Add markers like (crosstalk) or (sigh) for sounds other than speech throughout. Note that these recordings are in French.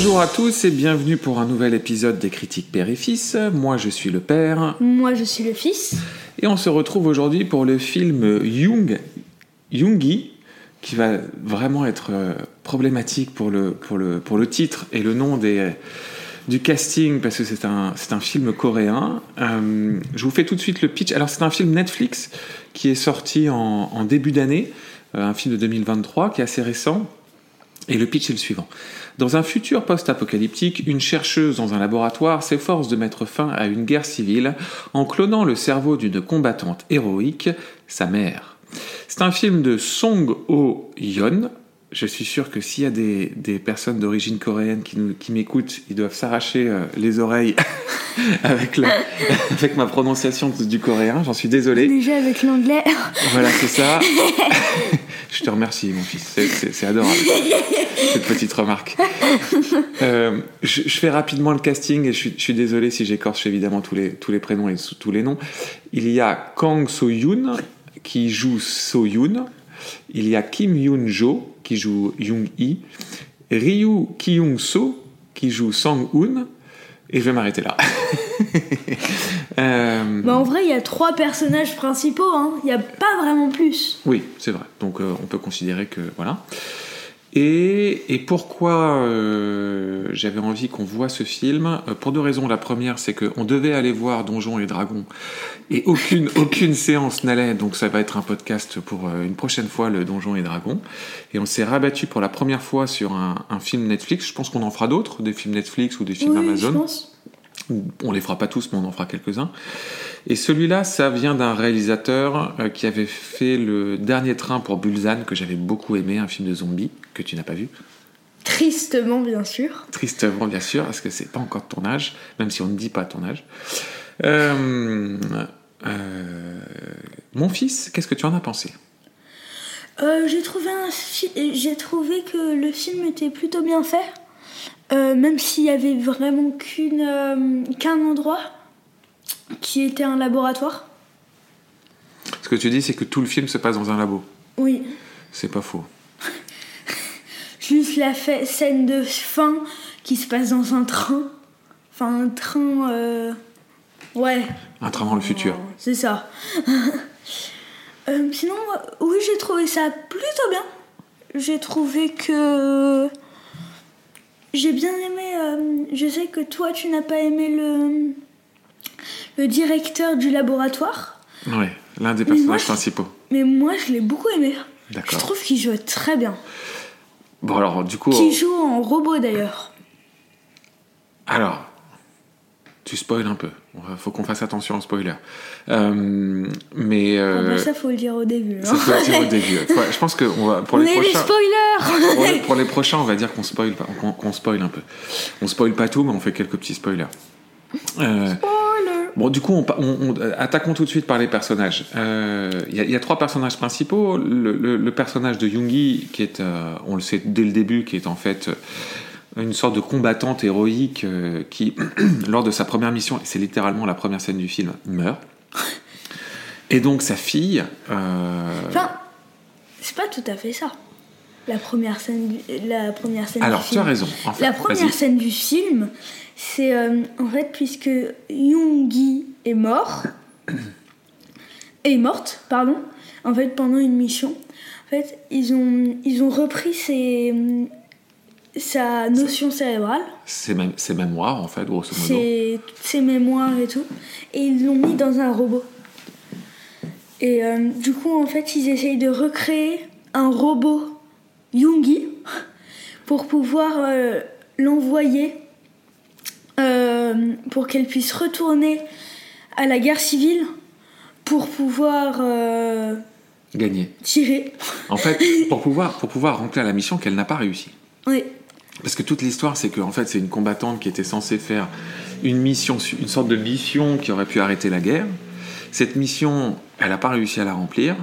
Bonjour à tous et bienvenue pour un nouvel épisode des critiques père et fils. Moi je suis le père Moi, je suis le fils. et on se retrouve aujourd'hui pour le film Jung, Jungi qui va vraiment être euh, problématique pour le, pour, le, pour le titre et le nom des, du casting parce que c'est un, c'est un film coréen. Euh, je vous fais tout de suite le pitch. Alors c'est un film Netflix qui est sorti en, en début d'année, euh, un film de 2023 qui est assez récent. Et le pitch est le suivant. Dans un futur post-apocalyptique, une chercheuse dans un laboratoire s'efforce de mettre fin à une guerre civile en clonant le cerveau d'une combattante héroïque, sa mère. C'est un film de Song Ho-yeon. Je suis sûr que s'il y a des, des personnes d'origine coréenne qui, nous- qui m'écoutent, ils doivent s'arracher euh, les oreilles (laughs) avec, la- (laughs) avec ma prononciation du coréen. J'en suis désolé. Déjà avec l'anglais. Voilà, c'est ça. (laughs) Je te remercie, mon fils. C'est- adorable, cette petite remarque. Euh, je, fais rapidement le casting et je suis, je désolé si j'écorche évidemment tous les, tous les prénoms et tous les noms. Il y a Kang So-yoon qui joue So-yoon. Il y a Kim Yoon-jo qui joue Young-hee. Ryu Kyung-so qui joue Sang-hoon. Et je vais m'arrêter là. (laughs) Euh, Bah, en vrai, il y a trois personnages principaux. hein. Il n'y a pas vraiment plus. Oui, c'est vrai. Donc euh, on peut considérer que voilà. Et, et pourquoi euh, j'avais envie qu'on voit ce film? Pour deux raisons. La première, c'est qu'on devait aller voir Donjons et Dragons et aucune, (laughs) aucune séance n'allait. Donc ça va être un podcast pour une prochaine fois, le Donjons et Dragons. Et on s'est rabattu pour la première fois sur un, un film Netflix. Je pense qu'on en fera d'autres, des films Netflix ou des films oui, je Amazon. pense. On les fera pas tous, mais on en fera quelques-uns. Et celui-là, ça vient d'un réalisateur euh, qui avait fait le dernier train pour Bulzan, que j'avais beaucoup aimé, un film de zombies que tu n'as pas vu. Tristement, bien sûr. Tristement, bien sûr, parce que c'est pas encore de ton âge, même si on ne dit pas ton âge. Euh, euh, mon fils, qu'est-ce que tu en as pensé? Euh, j'ai trouvé un fi- j'ai trouvé que le film était plutôt bien fait. Euh, même s'il y avait vraiment qu'une euh, qu'un endroit qui était un laboratoire. Ce que tu dis, c'est que tout le film se passe dans un labo. Oui. C'est pas faux. (laughs) Juste la fa- scène de fin qui se passe dans un train. Enfin, un train. euh, Ouais. Un train dans le futur. C'est ça. (laughs) Sinon, oui, j'ai trouvé ça plutôt bien. J'ai trouvé que. J'ai bien aimé. euh, je sais que toi, tu n'as pas aimé le. Le directeur du laboratoire. Oui, l'un des Mais moi, personnages je- principaux. Mais moi, je l'ai beaucoup aimé. Je D'accord. trouve qu'il jouait très bien. Bon, alors, du coup. Qu'il joue en robot d'ailleurs. Alors, tu spoil un peu. Faut qu'on fasse attention au spoiler. Euh, mais Ah euh, bah, ça, faut le dire au début. ça hein. faut le dire au début. Je pense que on va, pour On les prochains, spoilers pour les, pour les prochains, on va dire qu'on spoil, pas- qu'on spoil un peu. On spoil pas tout, mais on fait quelques petits spoilers. Euh, Spoiler Bon, du coup, on, pa- on- on- euh, attaquons tout de suite par les personnages. Euh, Il y, a- il y a trois personnages principaux. Le, le- le personnage de Yoongi, qui est, euh, on le sait dès le début, qui est en fait euh, une sorte de combattante héroïque euh, qui, (clears throat) lors de sa première mission, et c'est littéralement la première scène du film, meurt. (laughs) Et donc sa fille, euh, Enfin, c'est pas tout à fait ça. La première scène du, la première scène alors du tu film. as raison. En fait, La première scène du film, c'est euh, en fait puisque Yoongi est mort, (coughs) est morte, pardon, en fait pendant une mission, en fait ils ont ils ont repris ses sa notion cérébrale, C'est même, ses mémoires, en fait, grosso modo. ses, ses mémoires et tout, et ils l'ont mis dans un robot. Et euh, du coup, en fait, ils essayent de recréer un robot Yoongi pour pouvoir euh, l'envoyer euh, pour qu'elle puisse retourner à la guerre civile pour pouvoir Gagné. tirer. En fait, (laughs) pour pouvoir, pour pouvoir remplir la mission qu'elle n'a pas réussi. Oui, Parce que toute l'histoire, c'est que en fait, c'est une combattante qui était censée faire une mission, une sorte de mission qui aurait pu arrêter la guerre. Cette mission, elle n'a pas réussi à la remplir.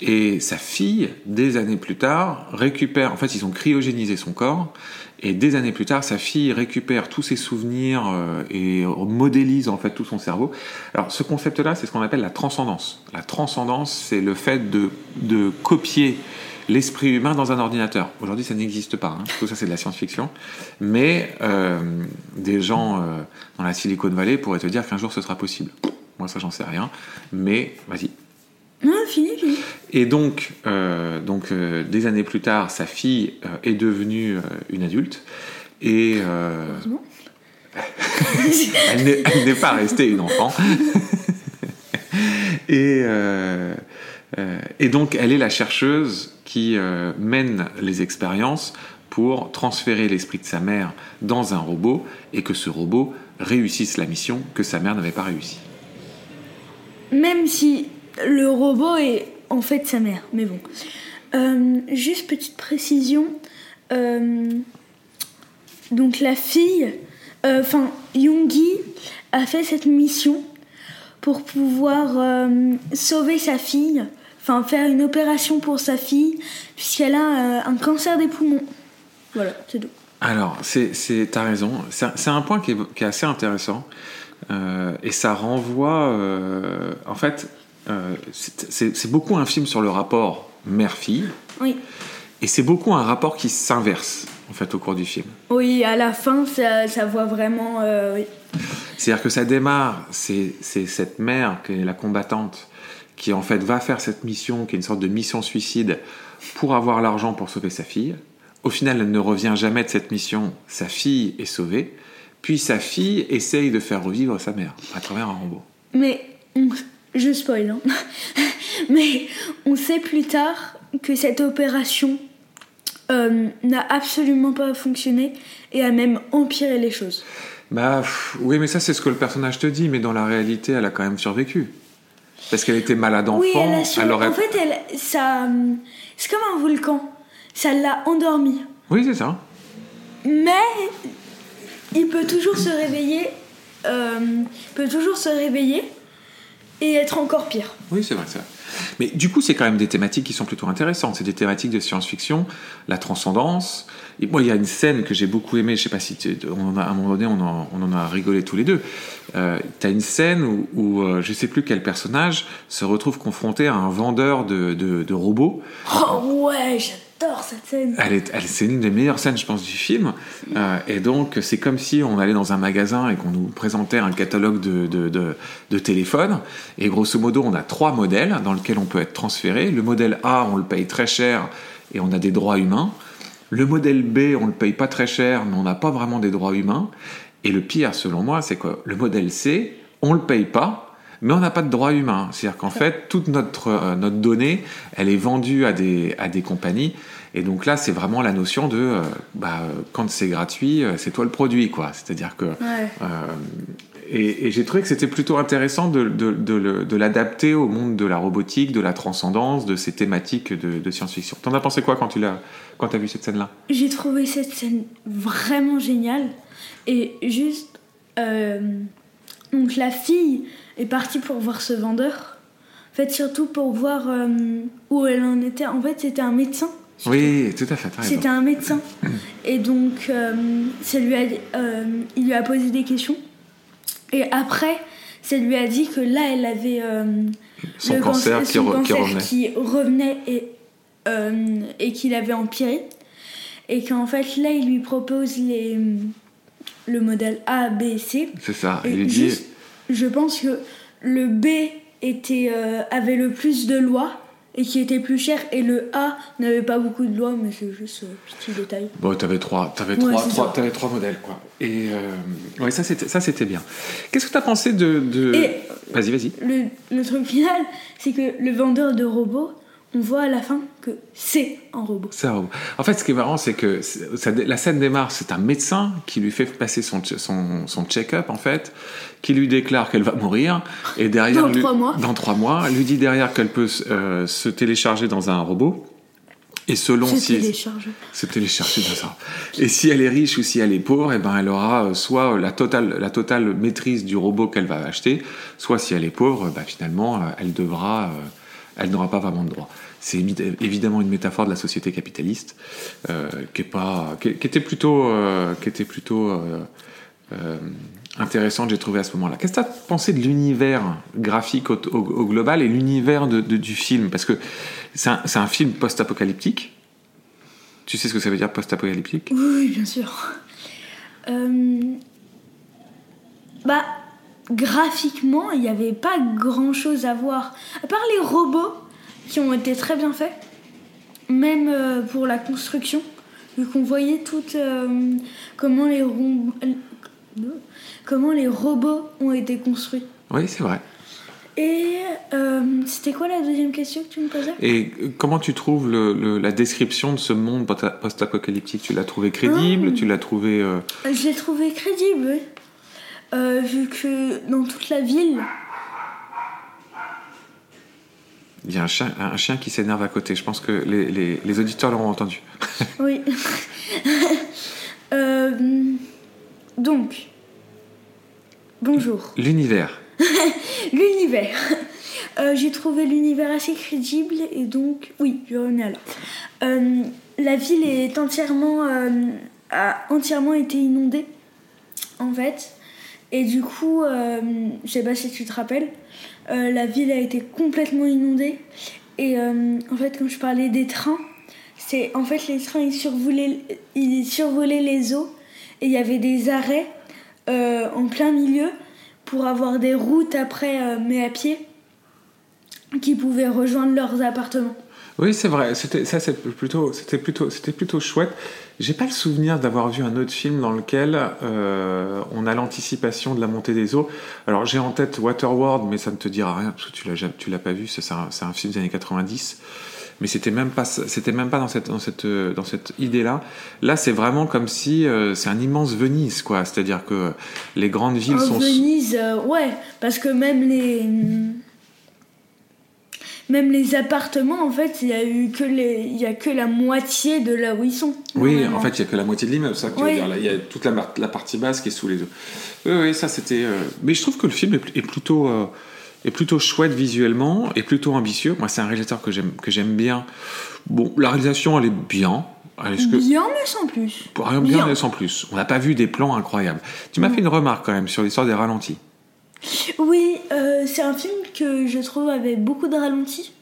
Et sa fille, des années plus tard, récupère. En fait, ils ont cryogénisé son corps. Et des années plus tard, sa fille récupère tous ses souvenirs euh, et modélise en fait tout son cerveau. Alors, ce concept-là, c'est ce qu'on appelle la transcendance. La transcendance, c'est le fait de, de copier l'esprit humain dans un ordinateur. Aujourd'hui, ça n'existe pas. Hein. Tout ça, c'est de la science-fiction. Mais euh, des gens euh, dans la Silicon Valley pourraient te dire qu'un jour, ce sera possible. Moi, ça, j'en sais rien. Mais vas-y. Non, fini, fini. Et donc, euh, donc des années plus tard, sa fille est devenue une adulte. Et (laughs) elle n'est pas restée une enfant. (laughs) et, et donc, elle est la chercheuse qui euh, mène les expériences pour transférer l'esprit de sa mère dans un robot et que ce robot réussisse la mission que sa mère n'avait pas réussi. Même si le robot est en fait sa mère, mais bon. Euh, juste petite précision. euh, donc la fille, euh, enfin Yoongi a fait cette mission pour pouvoir euh, sauver sa fille, enfin faire une opération pour sa fille, puisqu'elle a euh, un cancer des poumons. Voilà, c'est tout. Alors, c'est, t'as raison. C'est, un point qui est, qui est assez intéressant. Euh, et ça renvoie. euh, en fait, c'est, beaucoup un film sur le rapport mère-fille. Oui. Et c'est beaucoup un rapport qui s'inverse, en fait, au cours du film. Oui, à la fin, ça, ça voit vraiment. oui. C'est-à-dire que ça démarre, c'est cette mère qui est la combattante, qui en fait va faire cette mission, qui est une sorte de mission suicide, pour avoir l'argent pour sauver sa fille. Au final, elle ne revient jamais de cette mission, sa fille est sauvée, puis sa fille essaye de faire revivre sa mère à travers un robot. Mais on- je spoil, hein. (laughs) Mais on sait plus tard que cette opération euh, n'a absolument pas fonctionné et a même empiré les choses. Bah oui, mais ça c'est ce que le personnage te dit, mais dans la réalité, elle a quand même survécu. Parce qu'elle était malade enfant, oui, elle a aurait- En fait, elle, ça, hum, c'est comme un volcan. Ça l'a endormi. Oui, c'est ça. Mais il peut toujours se réveiller. euh, il peut toujours se réveiller et être encore pire. Oui, c'est vrai, c'est vrai. Mais du coup, c'est quand même des thématiques qui sont plutôt intéressantes. C'est des thématiques de science-fiction, la transcendance. Et moi, il y a une scène que j'ai beaucoup aimée. Je sais pas si tu- on en a, à un moment donné, on en, on en a rigolé tous les deux. Euh, tu as une scène où, où euh, je sais plus quel personnage se retrouve confronté à un vendeur de, de- de robots. Oh ouais, j'adore cette scène. Elle est, elle, c'est une des meilleures scènes, je pense, du film. Euh, et donc, c'est comme si on allait dans un magasin et qu'on nous présentait un catalogue de, de, de, téléphones. Et grosso modo, on a trois modèles dans lesquels on peut être transféré. Le modèle A, on le paye très cher et on a des droits humains. Le modèle B, on le paye pas très cher, mais on n'a pas vraiment des droits humains. Et le pire, selon moi, c'est que le modèle C, on le paye pas, mais on n'a pas de droits humains. C'est-à-dire qu'en fait, toute notre, euh, notre donnée, elle est vendue à des, à des compagnies. Et donc là, c'est vraiment la notion de, euh, bah, euh, quand c'est gratuit, c'est toi le produit, quoi. C'est-à-dire que... Ouais. euh, et, et j'ai trouvé que c'était plutôt intéressant de, de, de le- de l'adapter au monde de la robotique, de la transcendance, de ces thématiques de, science-fiction. T'en as pensé quoi quand tu l'as, quand as vu cette scène-là? J'ai trouvé cette scène vraiment géniale. Et juste. euh, donc la fille est partie pour voir ce vendeur. En fait, surtout pour voir euh, où elle en était. En fait, c'était un médecin. Oui, tout à fait. C'était un médecin. (coughs) Et donc, euh, ça lui a, euh, il lui a posé des questions. Et après, ça lui a dit que là, elle avait Son le cancer cancer- qui son re- qui cancer revenait. qui revenait et, et qu'il avait empiré. Et qu'en fait, là, il lui propose les, le modèle A, B et C. C'est ça. Et Il dit. juste, je pense que le B était, euh, avait le plus de lois et qui était plus cher et le A n'avait pas beaucoup de lois mais c'est juste un petit détail. Bon, t'avais trois, t'avais Ouais, trois, trois, modèles, quoi. Et euh, ouais, ça c'était, ça c'était bien. Qu'est-ce que t'as pensé de, de... Vas-y, vas-y. Le, le truc final, c'est que le vendeur de robots, on voit à la fin que c'est un robot. Oh. en fait, ce qui est marrant, c'est que c'est- ça- la scène démarre, c'est un médecin qui lui fait passer son, son, son check-up, en fait, qui lui déclare qu'elle va mourir, et derrière... Dans lui- trois mois. Dans trois mois, lui dit derrière qu'elle peut euh, se télécharger dans un robot, et selon Se si... télécharge. se télécharger dans ça. Et si elle est riche ou si elle est pauvre, eh ben elle aura euh, soit la totale, la totale maîtrise du robot qu'elle va acheter, soit si elle est pauvre, bah, finalement, euh, elle devra, euh, elle n'aura pas vraiment de droit. C'est évidemment une métaphore de la société capitaliste euh, qui, est pas, qui, était plutôt, qui était plutôt euh, euh, intéressantes j'ai trouvé à ce moment-là. Qu'est-ce que tu as pensé de l'univers graphique au, global et l'univers du film? Parce que c'est un, film post-apocalyptique. Tu sais ce que ça veut dire post-apocalyptique? Oui, bien sûr. Bah, graphiquement, il n'y avait pas grand chose à voir. À part les robots qui ont été très bien faits, même euh, pour la construction, vu qu'on voyait tout euh, comment, les comment les robots ont été construits. Oui, c'est vrai. Et euh, c'était quoi la deuxième question que tu me posais? Et comment tu trouves le- le- la description de ce monde post- post-apocalyptique? Tu l'as trouvé crédible? Ah. Tu l'as trouvé... Je l'ai trouvé crédible, oui. Euh, vu que dans toute la ville, Il y a un chien, un chien qui s'énerve à côté. Je pense que les, les- les auditeurs l'auront entendu. (laughs) Oui. Euh, donc, bonjour. L'univers. (laughs) L'univers. Euh, J'ai trouvé l'univers assez crédible et donc, oui, je remets là. Euh, la ville est entièrement, a entièrement été inondée, en fait. Et du coup, euh, je sais pas si tu te rappelles, euh, la ville a été complètement inondée. Et euh, en fait, quand je parlais des trains, c'est en fait les trains ils survolaient, ils survolaient les eaux et il y avait des arrêts en plein milieu pour avoir des routes après, mais à pied, qui pouvaient rejoindre leurs appartements. Oui, c'est vrai. C'était ça, plutôt, c'était plutôt, c'était plutôt chouette. J'ai pas le souvenir d'avoir vu un autre film dans lequel euh, on a l'anticipation de la montée des eaux. Alors j'ai en tête Waterworld, mais ça ne te dira rien parce que tu l'as, tu l'as pas vu. C'est un, film des années 90. Mais c'était même pas, c'était même pas dans cette, dans cette, dans cette idée-là. Là, c'est vraiment comme si euh, c'est un immense Venise, quoi. C'est-à-dire que les grandes villes En sont Venise, euh, ouais, parce que même les. Même les appartements, en fait, il y a eu que les, il y a que la moitié de là où ils sont. Oui, normalement. en fait, il n'y a que la moitié de l'immeuble, ça que tu veux Oui. dire. Là, il y a toute la, partie basse qui est sous les eaux. Oui, oui, ça c'était. euh, Mais je trouve que le film est, pl- est plutôt, euh, est plutôt chouette visuellement et plutôt ambitieux. Moi, c'est un réalisateur que j'aime que j'aime bien. Bon, la réalisation, elle est bien. Est-ce que Bien, mais sans plus. rien bien, Bien. mais sans plus. On n'a pas vu des plans incroyables. Tu m'as fait une remarque quand même sur l'histoire des ralentis. Oui, euh, c'est un film que je trouve avait beaucoup de ralentis.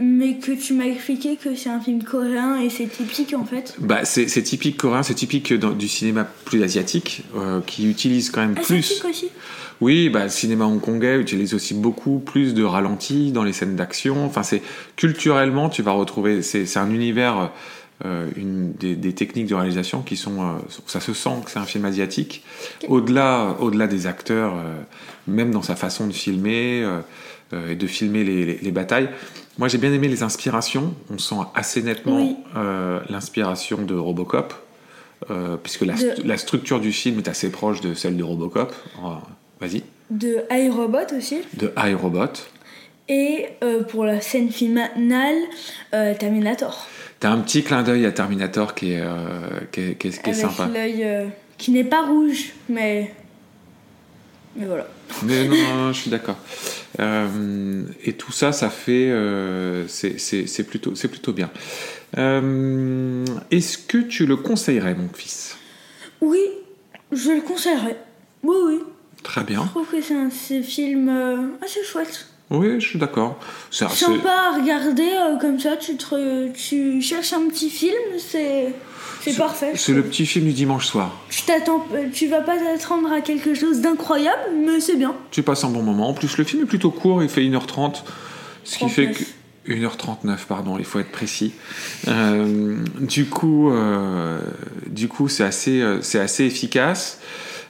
Mais que tu m'as expliqué que c'est un film coréen et c'est typique en fait. Bah, c'est typique coréen, c'est typique dans- du cinéma plus asiatique, euh, qui utilise quand même plus. Asiatique aussi. Oui, bah, le cinéma hongkongais utilise aussi beaucoup plus de ralentis dans les scènes d'action. Enfin, c'est culturellement, tu vas retrouver. C'est c'est un univers, euh, une des, des techniques de réalisation qui sont. euh, ça se sent que c'est un film asiatique. Au-delà, au-delà des acteurs, euh, même dans sa façon de filmer et de filmer les, les- les batailles. Moi, j'ai bien aimé les inspirations. On sent assez nettement Oui. l'inspiration de Robocop. puisque la, De- la structure du film est assez proche de celle de Robocop. Euh, Vas-y. De iRobot aussi. De iRobot. Et pour la scène finale, Terminator. T'as un petit clin d'œil à Terminator qui est, euh, qui est, qui est- qui est avec sympa. l'œil euh, qui n'est pas rouge, mais. Mais voilà. Mais non, je suis d'accord. Euh, et tout ça, ça fait. euh, c'est- plutôt, plutôt bien. Euh, Est-ce que tu le conseillerais, mon fils? Oui, je le conseillerais. Oui, oui. Très Je bien. trouve que c'est un c'est un film euh, assez chouette. Oui, je suis d'accord. C'est Sympa à regarder, euh, comme ça, tu, te, tu cherches un petit film, c'est c'est parfait. C'est le petit film du dimanche soir. Tu t'attends, euh, tu vas pas t'attendre à quelque chose d'incroyable, mais c'est bien. Tu passes un bon moment. En plus, le film est plutôt court, il fait 1h30. Ce qui fait que. 39. 1h39, pardon, il faut être précis. Euh, du coup, euh, du coup, c'est assez, euh, c'est assez efficace.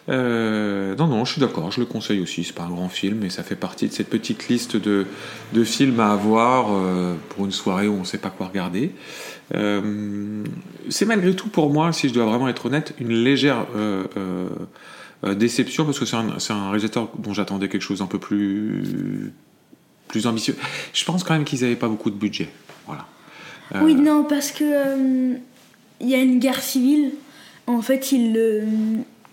Euh, non, non, je suis d'accord, je le conseille aussi. C'est pas un grand film, mais ça fait partie de cette petite liste de, de films à avoir euh, pour une soirée où on ne sait pas quoi regarder. Euh, c'est malgré tout pour moi, si je dois vraiment être honnête, une légère déception parce que c'est un, un réalisateur dont j'attendais quelque chose un peu plus plus ambitieux. Je pense quand même qu'ils n'avaient pas beaucoup de budget. Voilà. Oui, non, parce que il y a une guerre civile. En fait, il, euh,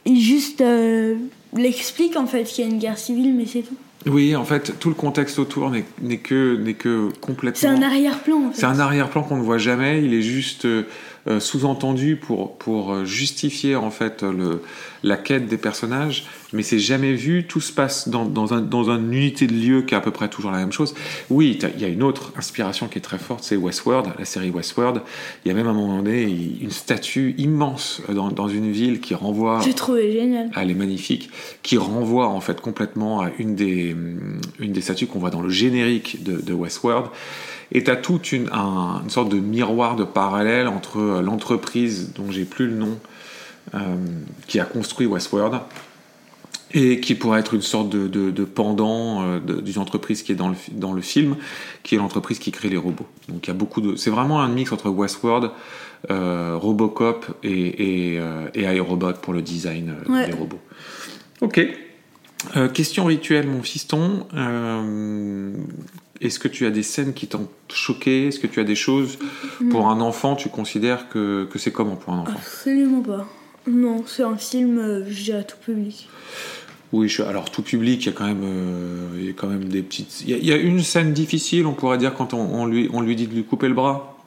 il juste euh, l'explique en fait qu'il y a une guerre civile, mais c'est tout. Oui, en fait, tout le contexte autour n'est n'est que, n'est que complètement. C'est un arrière-plan en fait. C'est un arrière-plan qu'on ne voit jamais. Il est juste euh, euh, sous-entendu pour, pour euh, justifier en fait le, la quête des personnages, mais c'est jamais vu. Tout se passe dans, dans, un, dans une unité de lieu qui est à peu près toujours la même chose. Oui, il y a une autre inspiration qui est très forte, c'est Westworld, la série Westworld. Il y a même à un moment donné une statue immense dans, dans une ville qui renvoie. J'ai trouvé génial. Elle est magnifique, qui renvoie en fait complètement à une des, une des statues qu'on voit dans le générique de, de Westworld. Et tu as toute une, une, sorte de miroir de parallèle entre euh, l'entreprise dont j'ai plus le nom, euh, qui a construit Westworld, et qui pourrait être une sorte de, de, de pendant euh, d'une entreprise qui est dans le, dans le film, qui est l'entreprise qui crée les robots. Donc il y a beaucoup de... C'est vraiment un mix entre Westworld, euh, Robocop et, et, et iRobot pour le design Ouais. des robots. Ok. Euh, question rituelle, mon fiston. Euh, Est-ce que tu as des scènes qui t'ont choqué? Est-ce que tu as des choses? Pour un enfant Tu considères que, que c'est comment pour un enfant? Absolument pas. Non, c'est un film, euh, je dirais, tout public. Oui, je- alors tout public, il y a quand même, euh, il y a quand même des petites. Il y, a, il y a une scène difficile, on pourrait dire, quand on, on lui, on lui dit de lui couper le bras.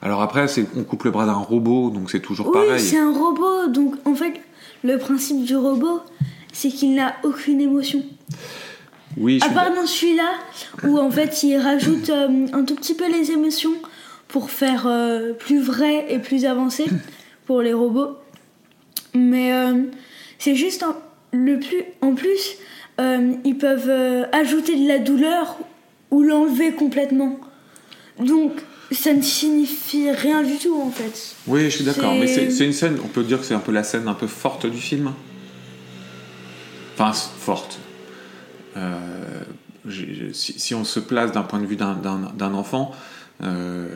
Alors après, c'est, on coupe le bras d'un robot, donc c'est toujours Oui, pareil. c'est un robot, donc en fait, le principe du robot, c'est qu'il n'a aucune émotion. Oui, je À part dans celui-là, où en fait, il rajoute euh, un tout petit peu les émotions pour faire euh, plus vrai et plus avancé pour les robots. Mais euh, c'est juste en, le plus. En plus, ils peuvent ajouter de la douleur ou l'enlever complètement. Donc, ça ne signifie rien du tout en fait. Oui, je suis d'accord, mais c'est, une scène, on peut dire que c'est un peu la scène un peu forte du film. Enfin, forte. Euh, si, si on se place d'un point de vue d'un, enfant, euh,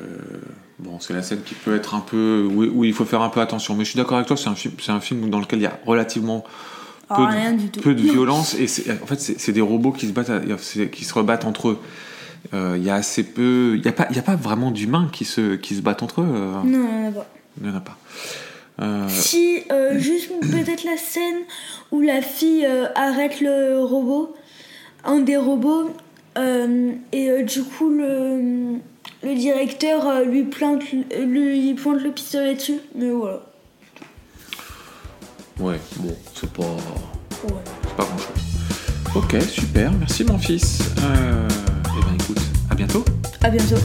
bon, c'est la scène qui peut être un peu. où, où il faut faire un peu attention. Mais je suis d'accord avec toi, c'est un film, un film dans lequel il y a relativement Ah, peu, de, peu (laughs) violence et en fait c'est, des robots qui se battent, à- c'est- qui se rebattent entre eux. Euh, Il y a assez peu, il y a pas, y a pas vraiment d'humains qui se, qui se battent entre eux. euh, Non, il y en a pas. il y en a pas. Euh, Si, euh, juste peut-être la scène où la fille euh, arrête le robot, un des robots, euh, et euh, du coup le, le directeur euh, lui, plante, lui pointe le pistolet dessus. Mais voilà. Ouais, bon, c'est pas, Ouais. c'est pas grand chose. Ok, super, merci mon fils. Euh, eh ben écoute, à bientôt. À bientôt.